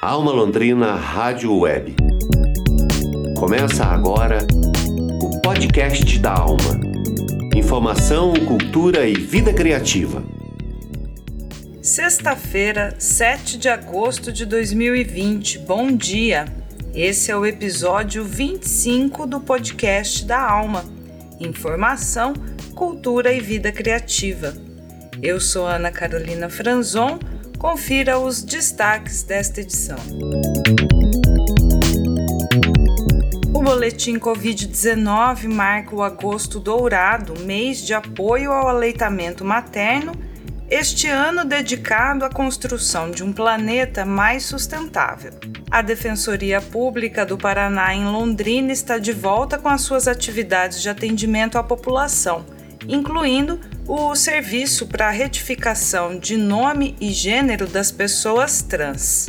Alma Londrina Rádio Web. Começa agora o podcast da Alma. Informação, cultura e vida criativa. Sexta-feira, 7 de agosto de 2020. Bom dia. Esse é o episódio 25 do podcast da Alma. Informação, cultura e vida criativa. Eu sou Ana Carolina Franzon Confira os destaques desta edição. O boletim Covid-19 marca o agosto dourado, mês de apoio ao aleitamento materno, este ano dedicado à construção de um planeta mais sustentável. A Defensoria Pública do Paraná em Londrina está de volta com as suas atividades de atendimento à população, incluindo o serviço para retificação de nome e gênero das pessoas trans.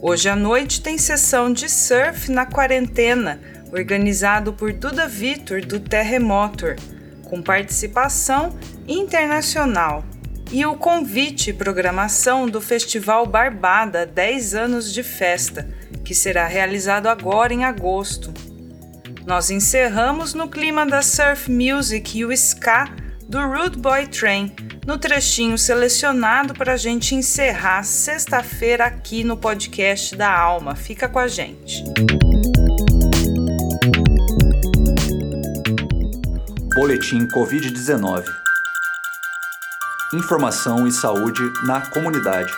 Hoje à noite tem sessão de surf na quarentena, organizado por Duda Vitor do Terremotor, com participação internacional. E o convite e programação do Festival Barbada 10 anos de festa, que será realizado agora em agosto. Nós encerramos no clima da surf music e o ska do Rude Boy Train, no trechinho selecionado para a gente encerrar sexta-feira aqui no podcast da Alma. Fica com a gente. Boletim Covid-19 Informação e saúde na comunidade.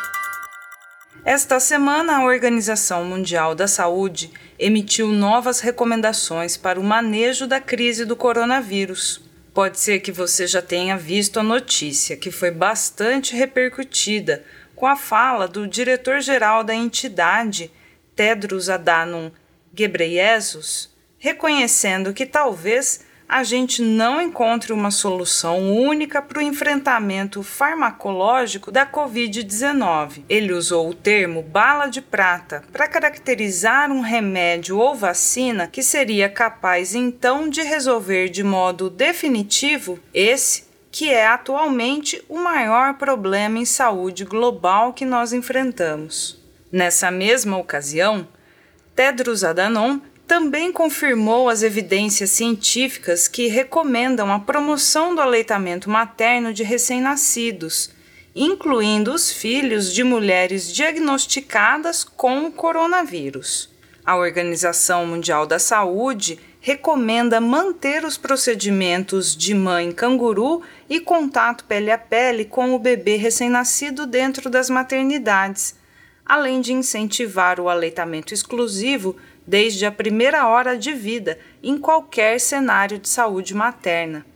Esta semana, a Organização Mundial da Saúde emitiu novas recomendações para o manejo da crise do coronavírus. Pode ser que você já tenha visto a notícia, que foi bastante repercutida, com a fala do diretor-geral da entidade, Tedros Adhanom Ghebreyesus, reconhecendo que talvez a gente não encontre uma solução única para o enfrentamento farmacológico da Covid-19. Ele usou o termo bala de prata para caracterizar um remédio ou vacina que seria capaz então de resolver de modo definitivo esse que é atualmente o maior problema em saúde global que nós enfrentamos. Nessa mesma ocasião, Tedros Adhanom também confirmou as evidências científicas que recomendam a promoção do aleitamento materno de recém-nascidos, incluindo os filhos de mulheres diagnosticadas com o coronavírus. A Organização Mundial da Saúde recomenda manter os procedimentos de mãe canguru e contato pele a pele com o bebê recém-nascido dentro das maternidades, além de incentivar o aleitamento exclusivo desde a primeira hora de vida em qualquer cenário de saúde materna.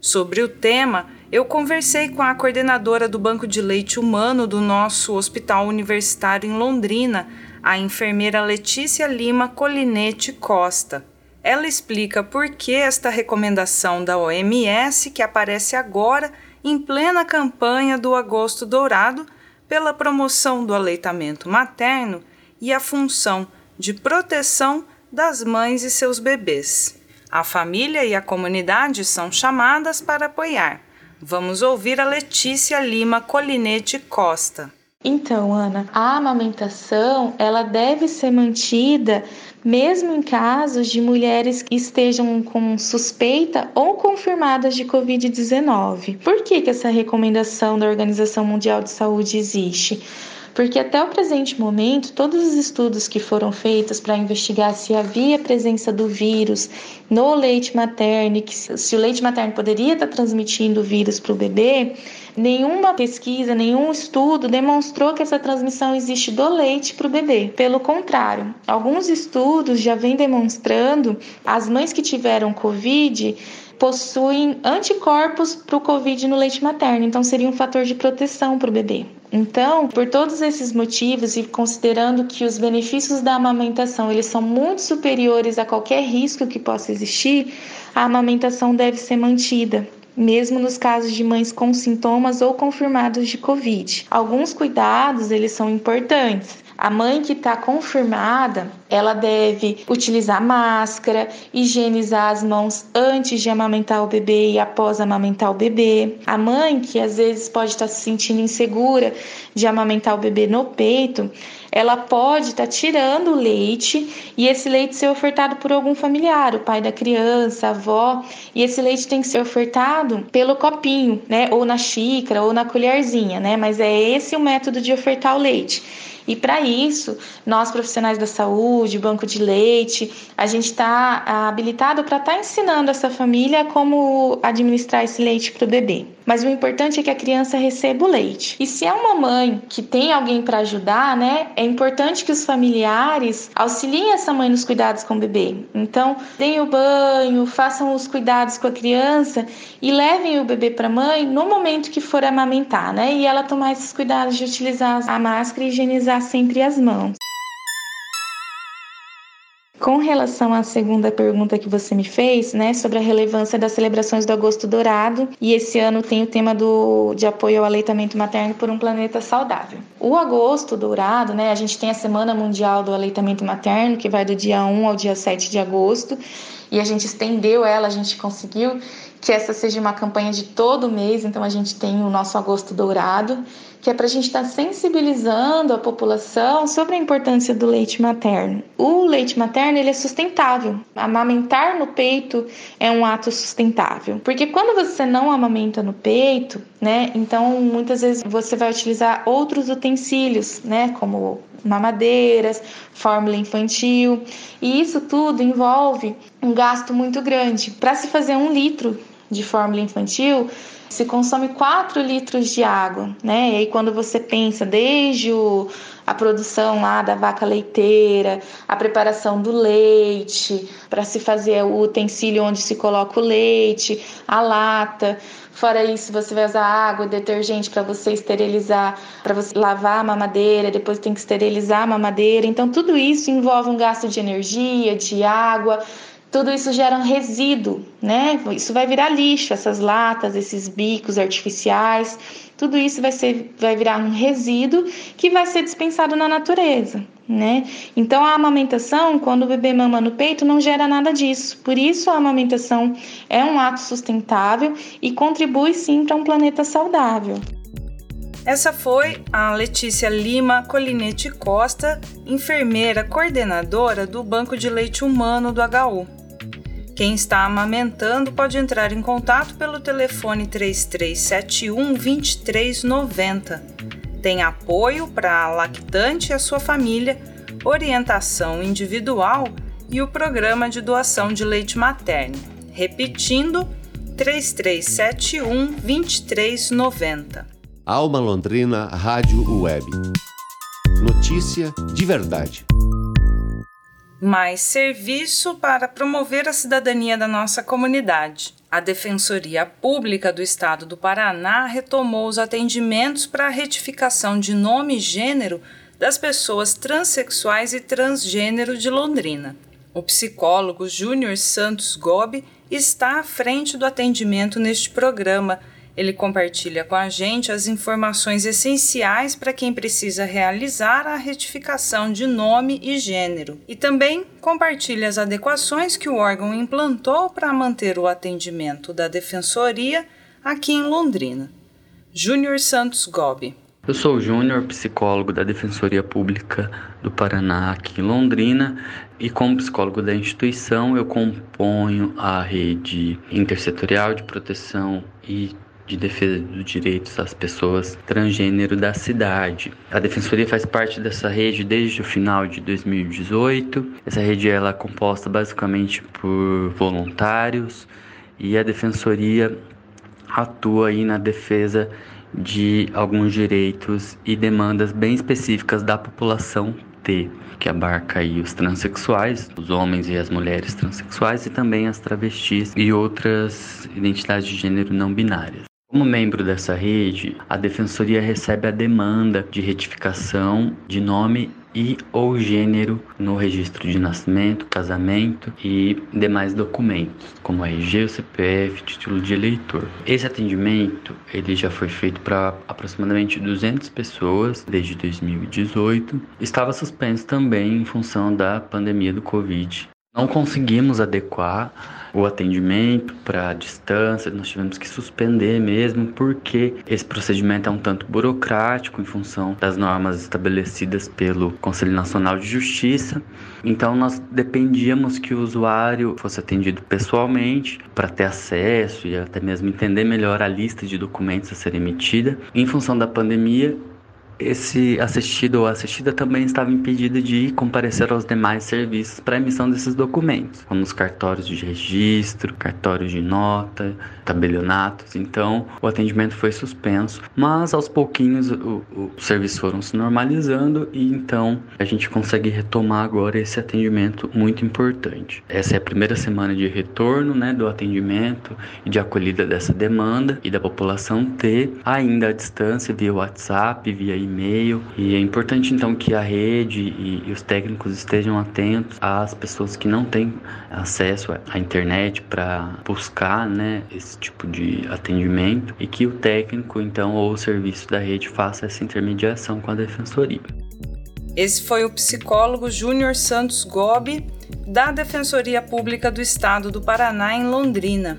Sobre o tema, eu conversei com a coordenadora do Banco de Leite Humano do nosso Hospital Universitário em Londrina, a enfermeira Letícia Lima Colinete Costa. Ela explica por que esta recomendação da OMS, que aparece agora em plena campanha do Agosto Dourado, pela promoção do aleitamento materno e a função de proteção das mães e seus bebês. A família e a comunidade são chamadas para apoiar. Vamos ouvir a Letícia Lima Colinete Costa. Então, Ana, a amamentação ela deve ser mantida mesmo em casos de mulheres que estejam com suspeita ou confirmadas de Covid-19. Por que, que essa recomendação da Organização Mundial de Saúde existe? Porque até o presente momento, todos os estudos que foram feitos para investigar se havia presença do vírus no leite materno, que se o leite materno poderia estar transmitindo o vírus para o bebê, nenhuma pesquisa, nenhum estudo demonstrou que essa transmissão existe do leite para o bebê. Pelo contrário, alguns estudos já vêm demonstrando as mães que tiveram Covid possuem anticorpos para o Covid no leite materno, então seria um fator de proteção para o bebê. Então, por todos esses motivos e considerando que os benefícios da amamentação eles são muito superiores a qualquer risco que possa existir, a amamentação deve ser mantida mesmo nos casos de mães com sintomas ou confirmados de COVID. Alguns cuidados, eles são importantes. A mãe que está confirmada, ela deve utilizar máscara, higienizar as mãos antes de amamentar o bebê e após amamentar o bebê. A mãe que às vezes pode estar tá se sentindo insegura de amamentar o bebê no peito, ela pode estar tá tirando o leite e esse leite ser ofertado por algum familiar, o pai da criança, a avó, e esse leite tem que ser ofertado pelo copinho, né, ou na xícara ou na colherzinha, né? Mas é esse o método de ofertar o leite. E para isso, nós profissionais da saúde, banco de leite, a gente está habilitado para estar tá ensinando essa família como administrar esse leite para o bebê. Mas o importante é que a criança receba o leite. E se é uma mãe que tem alguém para ajudar, né, é importante que os familiares auxiliem essa mãe nos cuidados com o bebê. Então, deem o banho, façam os cuidados com a criança e levem o bebê para a mãe no momento que for amamentar, né? E ela tomar esses cuidados de utilizar a máscara e higienizar sempre as mãos. Com relação à segunda pergunta que você me fez, né, sobre a relevância das celebrações do Agosto Dourado, e esse ano tem o tema do, de apoio ao aleitamento materno por um planeta saudável. O Agosto Dourado, né, a gente tem a Semana Mundial do Aleitamento Materno, que vai do dia 1 ao dia 7 de agosto, e a gente estendeu ela, a gente conseguiu que essa seja uma campanha de todo mês, então a gente tem o nosso Agosto Dourado, que é para a gente estar tá sensibilizando a população sobre a importância do leite materno. O leite materno ele é sustentável. Amamentar no peito é um ato sustentável, porque quando você não amamenta no peito, né, então muitas vezes você vai utilizar outros utensílios, né, como mamadeiras, fórmula infantil, e isso tudo envolve um gasto muito grande. Para se fazer um litro de fórmula infantil, se consome 4 litros de água, né? E aí quando você pensa desde o, a produção lá da vaca leiteira, a preparação do leite, para se fazer o utensílio onde se coloca o leite, a lata, Fora isso, você vai usar água, detergente para você esterilizar, para você lavar a mamadeira, depois tem que esterilizar a mamadeira. Então, tudo isso envolve um gasto de energia, de água, tudo isso gera um resíduo, né? Isso vai virar lixo, essas latas, esses bicos artificiais, tudo isso vai, ser, vai virar um resíduo que vai ser dispensado na natureza, né? Então a amamentação, quando o bebê mama no peito, não gera nada disso. Por isso a amamentação é um ato sustentável e contribui sim para um planeta saudável. Essa foi a Letícia Lima Colinete Costa, enfermeira coordenadora do Banco de Leite Humano do HU. Quem está amamentando pode entrar em contato pelo telefone 3371 2390. Tem apoio para a lactante e a sua família, orientação individual e o programa de doação de leite materno. Repetindo, 3371 2390. Alma Londrina Rádio Web. Notícia de verdade mais serviço para promover a cidadania da nossa comunidade. A Defensoria Pública do Estado do Paraná retomou os atendimentos para a retificação de nome e gênero das pessoas transexuais e transgênero de Londrina. O psicólogo Júnior Santos Gobi está à frente do atendimento neste programa ele compartilha com a gente as informações essenciais para quem precisa realizar a retificação de nome e gênero e também compartilha as adequações que o órgão implantou para manter o atendimento da Defensoria aqui em Londrina. Júnior Santos Gobi. Eu sou o Júnior, psicólogo da Defensoria Pública do Paraná aqui em Londrina e como psicólogo da instituição eu componho a rede intersetorial de proteção e de defesa dos direitos das pessoas transgênero da cidade. A Defensoria faz parte dessa rede desde o final de 2018. Essa rede ela é composta basicamente por voluntários e a Defensoria atua aí na defesa de alguns direitos e demandas bem específicas da população T, que abarca aí os transexuais, os homens e as mulheres transexuais e também as travestis e outras identidades de gênero não binárias. Como membro dessa rede, a Defensoria recebe a demanda de retificação de nome e ou gênero no registro de nascimento, casamento e demais documentos, como RG, CPF, título de eleitor. Esse atendimento ele já foi feito para aproximadamente 200 pessoas desde 2018. Estava suspenso também em função da pandemia do Covid. Não conseguimos adequar o atendimento para distância, nós tivemos que suspender mesmo, porque esse procedimento é um tanto burocrático em função das normas estabelecidas pelo Conselho Nacional de Justiça. Então, nós dependíamos que o usuário fosse atendido pessoalmente para ter acesso e até mesmo entender melhor a lista de documentos a ser emitida. Em função da pandemia, esse assistido ou assistida também estava impedida de comparecer aos demais serviços para emissão desses documentos, como os cartórios de registro, cartórios de nota, tabelionatos. Então, o atendimento foi suspenso, mas aos pouquinhos o, o serviço foram se normalizando e então a gente consegue retomar agora esse atendimento muito importante. Essa é a primeira semana de retorno, né, do atendimento e de acolhida dessa demanda e da população ter ainda à distância via WhatsApp, via e-mail. E é importante então que a rede e, e os técnicos estejam atentos às pessoas que não têm acesso à internet para buscar né, esse tipo de atendimento e que o técnico então ou o serviço da rede faça essa intermediação com a defensoria. Esse foi o psicólogo Júnior Santos Gobi, da Defensoria Pública do Estado do Paraná, em Londrina.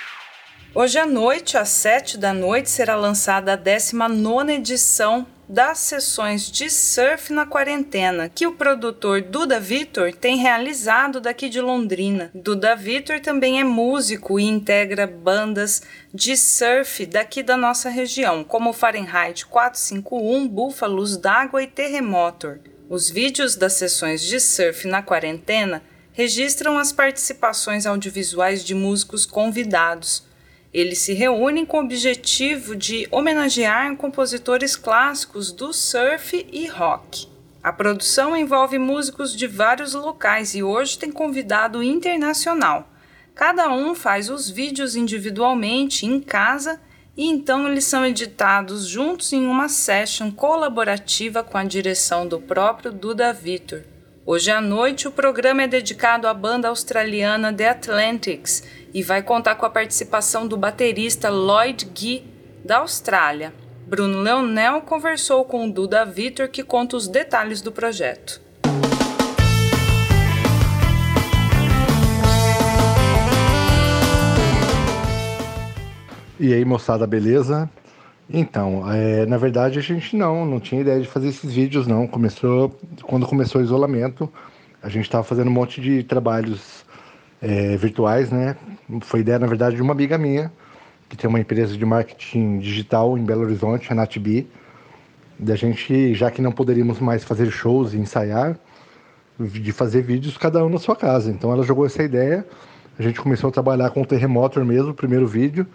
Hoje à noite, às 7 da noite, será lançada a 19 edição das sessões de surf na quarentena que o produtor Duda Vitor tem realizado daqui de Londrina. Duda Vitor também é músico e integra bandas de surf daqui da nossa região, como Fahrenheit 451, Búfalos d'Água e Terremotor. Os vídeos das sessões de surf na quarentena registram as participações audiovisuais de músicos convidados eles se reúnem com o objetivo de homenagear compositores clássicos do surf e rock. A produção envolve músicos de vários locais e hoje tem convidado internacional. Cada um faz os vídeos individualmente em casa e então eles são editados juntos em uma session colaborativa com a direção do próprio Duda Vitor. Hoje à noite o programa é dedicado à banda australiana The Atlantics e vai contar com a participação do baterista Lloyd Gee, da Austrália. Bruno Leonel conversou com o Duda Vitor, que conta os detalhes do projeto. E aí, moçada, beleza? Então, é, na verdade a gente não, não tinha ideia de fazer esses vídeos não. Começou quando começou o isolamento, a gente estava fazendo um monte de trabalhos é, virtuais, né? Foi ideia, na verdade, de uma amiga minha, que tem uma empresa de marketing digital em Belo Horizonte, a NatB, da gente, já que não poderíamos mais fazer shows e ensaiar, de fazer vídeos cada um na sua casa. Então ela jogou essa ideia, a gente começou a trabalhar com o Terremotor mesmo, o primeiro vídeo.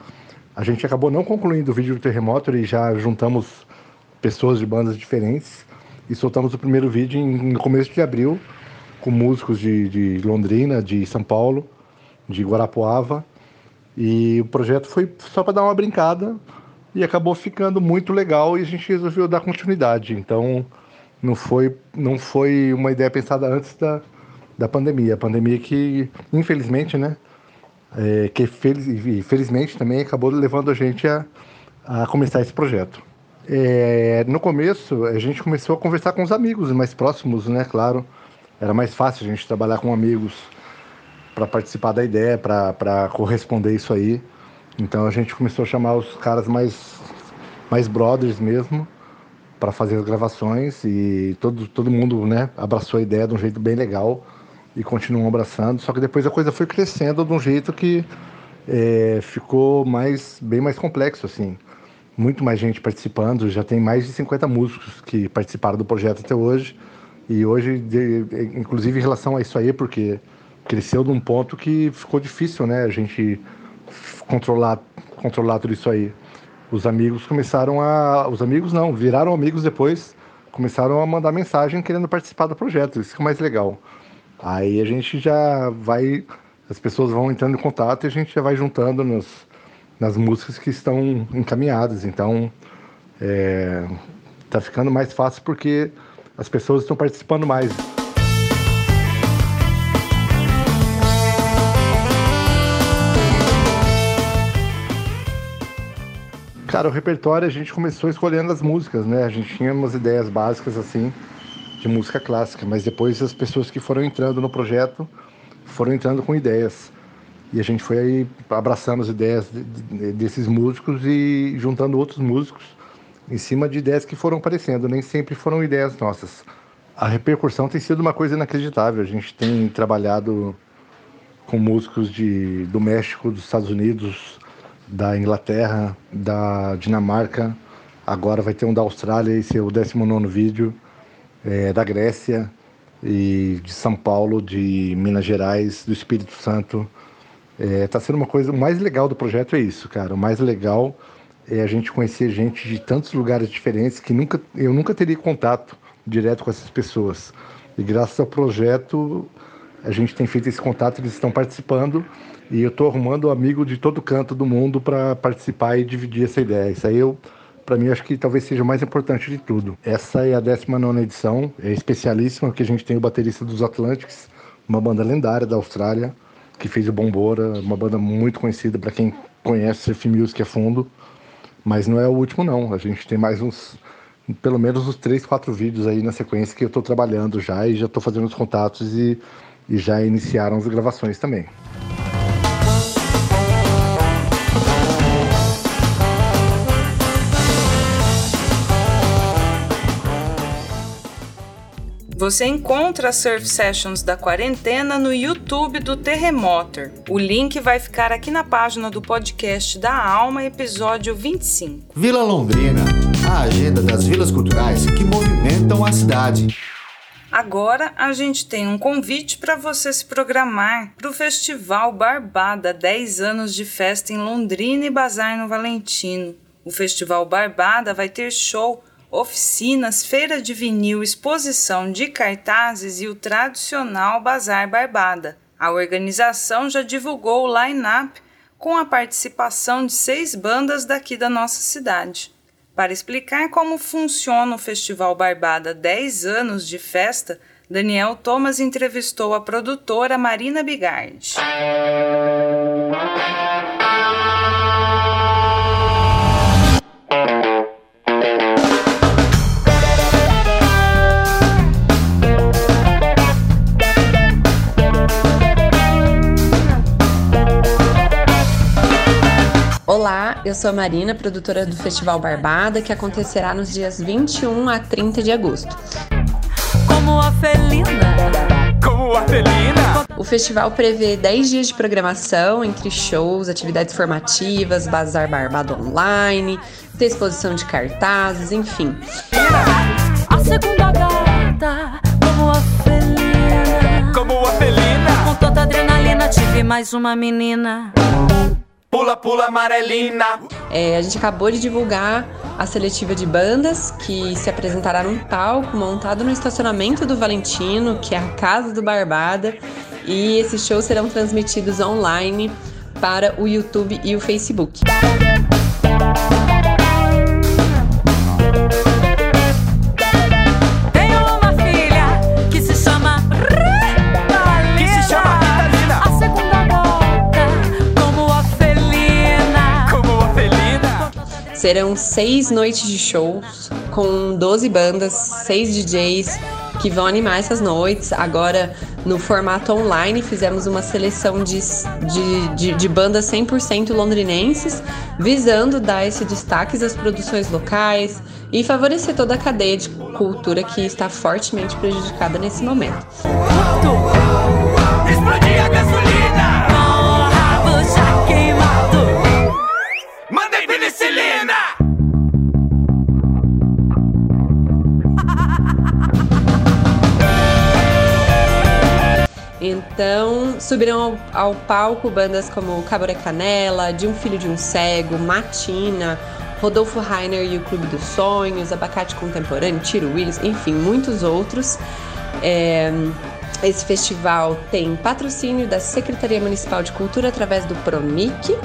A gente acabou não concluindo o vídeo do Terremotor e já juntamos pessoas de bandas diferentes e soltamos o primeiro vídeo em, no começo de abril com músicos de, de Londrina, de São Paulo, de Guarapuava. E o projeto foi só para dar uma brincada e acabou ficando muito legal e a gente resolveu dar continuidade. Então não foi, não foi uma ideia pensada antes da, da pandemia. A pandemia que, infelizmente, né? É, que feliz, felizmente também acabou levando a gente a, a começar esse projeto. É, no começo, a gente começou a conversar com os amigos mais próximos, né? Claro era mais fácil a gente trabalhar com amigos para participar da ideia, para corresponder isso aí. Então a gente começou a chamar os caras mais, mais brothers mesmo para fazer as gravações e todo, todo mundo né, abraçou a ideia de um jeito bem legal e continuam abraçando. Só que depois a coisa foi crescendo de um jeito que é, ficou mais, bem mais complexo assim. Muito mais gente participando, já tem mais de 50 músicos que participaram do projeto até hoje E hoje, de, inclusive em relação a isso aí, porque cresceu num ponto que ficou difícil, né? A gente controlar, controlar tudo isso aí. Os amigos começaram a. Os amigos não, viraram amigos depois, começaram a mandar mensagem querendo participar do projeto. Isso que é mais legal. Aí a gente já vai. As pessoas vão entrando em contato e a gente já vai juntando nos, nas músicas que estão encaminhadas. Então, é, tá ficando mais fácil porque as pessoas estão participando mais. Cara, o repertório a gente começou escolhendo as músicas, né? A gente tinha umas ideias básicas assim de música clássica, mas depois as pessoas que foram entrando no projeto foram entrando com ideias. E a gente foi aí abraçando as ideias desses músicos e juntando outros músicos em cima de ideias que foram aparecendo, nem sempre foram ideias nossas. A repercussão tem sido uma coisa inacreditável. A gente tem trabalhado com músicos de, do México, dos Estados Unidos, da Inglaterra, da Dinamarca, agora vai ter um da Austrália, esse é o 19 vídeo, é, da Grécia e de São Paulo, de Minas Gerais, do Espírito Santo. É, tá sendo uma coisa, o mais legal do projeto é isso, cara. O mais legal é a gente conhecer gente de tantos lugares diferentes que nunca, eu nunca teria contato direto com essas pessoas. E graças ao projeto, a gente tem feito esse contato, eles estão participando e eu estou arrumando amigo de todo canto do mundo para participar e dividir essa ideia. Isso aí eu para mim acho que talvez seja o mais importante de tudo. Essa é a 19 edição, é especialíssima, que a gente tem o baterista dos Atlantics, uma banda lendária da Austrália, que fez o Bombora, uma banda muito conhecida para quem conhece surf music a fundo. Mas não é o último não, a gente tem mais uns pelo menos uns três, quatro vídeos aí na sequência que eu estou trabalhando já e já estou fazendo os contatos e, e já iniciaram as gravações também. Você encontra as Surf Sessions da quarentena no YouTube do Terremotor. O link vai ficar aqui na página do podcast da Alma, episódio 25. Vila Londrina, a agenda das vilas culturais que movimentam a cidade. Agora a gente tem um convite para você se programar para o Festival Barbada 10 anos de festa em Londrina e Bazar no Valentino. O Festival Barbada vai ter show oficinas, feira de vinil, exposição de cartazes e o tradicional Bazar Barbada. A organização já divulgou o line-up com a participação de seis bandas daqui da nossa cidade. Para explicar como funciona o Festival Barbada 10 anos de festa, Daniel Thomas entrevistou a produtora Marina Bigardi. Olá, eu sou a Marina, produtora do Festival Barbada, que acontecerá nos dias 21 a 30 de agosto. Como a felina. Como a felina. O festival prevê 10 dias de programação entre shows, atividades formativas, bazar barbado online, ter exposição de cartazes, enfim. A segunda gata, como a felina. Como a felina. Com tanta adrenalina, tive mais uma menina. Pula, pula, amarelina. É, a gente acabou de divulgar a seletiva de bandas que se apresentará num palco montado no estacionamento do Valentino, que é a casa do Barbada. E esses shows serão transmitidos online para o YouTube e o Facebook. Serão seis noites de shows com 12 bandas, seis DJs que vão animar essas noites. Agora, no formato online, fizemos uma seleção de, de, de, de bandas 100% londrinenses, visando dar esse destaque às produções locais e favorecer toda a cadeia de cultura que está fortemente prejudicada nesse momento. Explodir Ao, ao palco bandas como Caboré Canela, De um Filho de um Cego, Matina, Rodolfo Rainer e o Clube dos Sonhos, Abacate Contemporâneo, Tiro Willis, enfim, muitos outros. É, esse festival tem patrocínio da Secretaria Municipal de Cultura através do Promic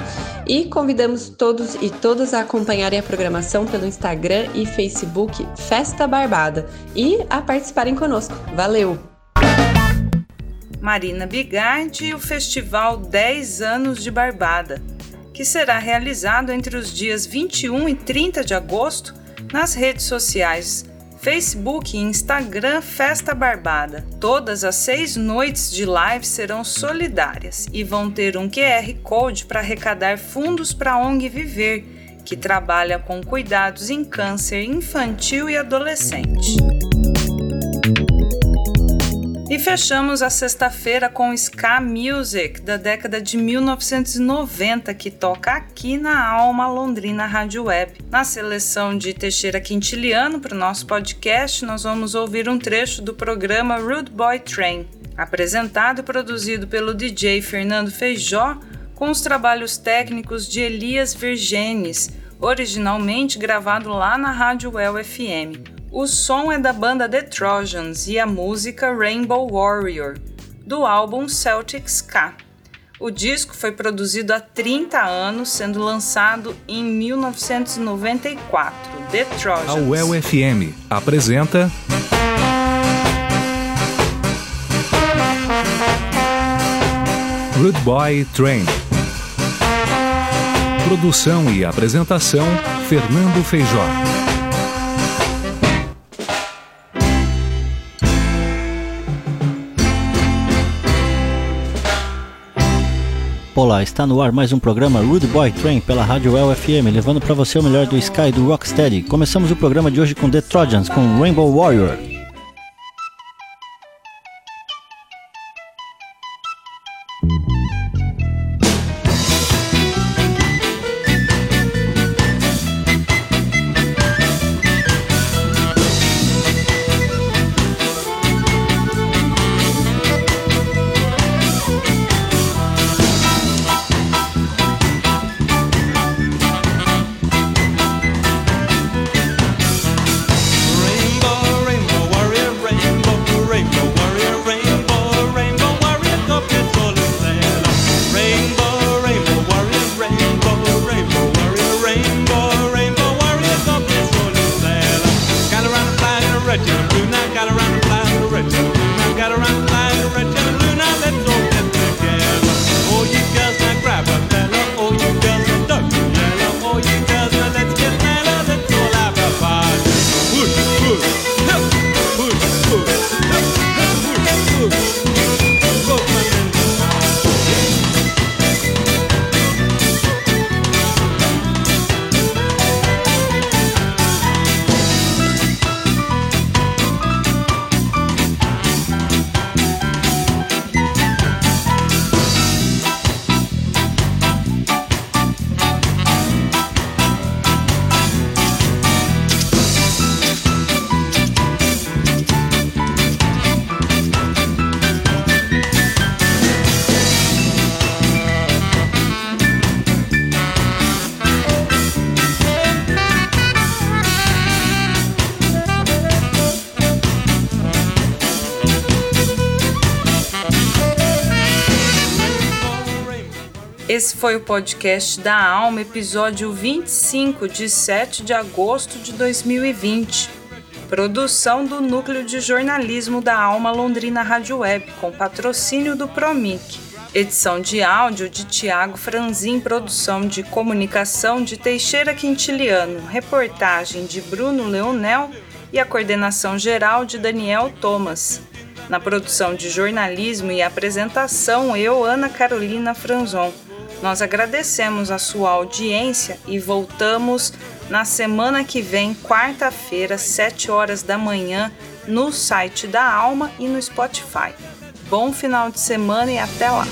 e convidamos todos e todas a acompanharem a programação pelo Instagram e Facebook Festa Barbada e a participarem conosco. Valeu! Marina Bigardi e o Festival 10 Anos de Barbada que será realizado entre os dias 21 e 30 de agosto nas redes sociais Facebook e Instagram Festa Barbada. Todas as seis noites de live serão solidárias e vão ter um QR Code para arrecadar fundos para a ONG Viver, que trabalha com cuidados em câncer infantil e adolescente. E fechamos a sexta-feira com Ska Music, da década de 1990, que toca aqui na Alma Londrina Rádio Web. Na seleção de Teixeira Quintiliano para o nosso podcast, nós vamos ouvir um trecho do programa Rude Boy Train, apresentado e produzido pelo DJ Fernando Feijó, com os trabalhos técnicos de Elias Virgenes, originalmente gravado lá na Rádio Well FM. O som é da banda The Trojans e a música Rainbow Warrior, do álbum Celtic Ska. O disco foi produzido há 30 anos, sendo lançado em 1994. The Trojans. A UEL FM apresenta. Rude Boy Train. Produção e apresentação: Fernando Feijó. Olá, está no ar mais um programa Rude Boy Train pela Rádio El FM, levando para você o melhor do Sky do Rocksteady. Começamos o programa de hoje com The Trojans com Rainbow Warrior. Esse foi o podcast da Alma, episódio 25, de 7 de agosto de 2020. Produção do Núcleo de Jornalismo da Alma Londrina Rádio Web, com patrocínio do Promic. Edição de áudio de Tiago Franzin, produção de comunicação de Teixeira Quintiliano, reportagem de Bruno Leonel e a coordenação geral de Daniel Thomas. Na produção de jornalismo e apresentação, eu, Ana Carolina Franzon. Nós agradecemos a sua audiência e voltamos na semana que vem, quarta-feira, 7 horas da manhã, no site da Alma e no Spotify. Bom final de semana e até lá!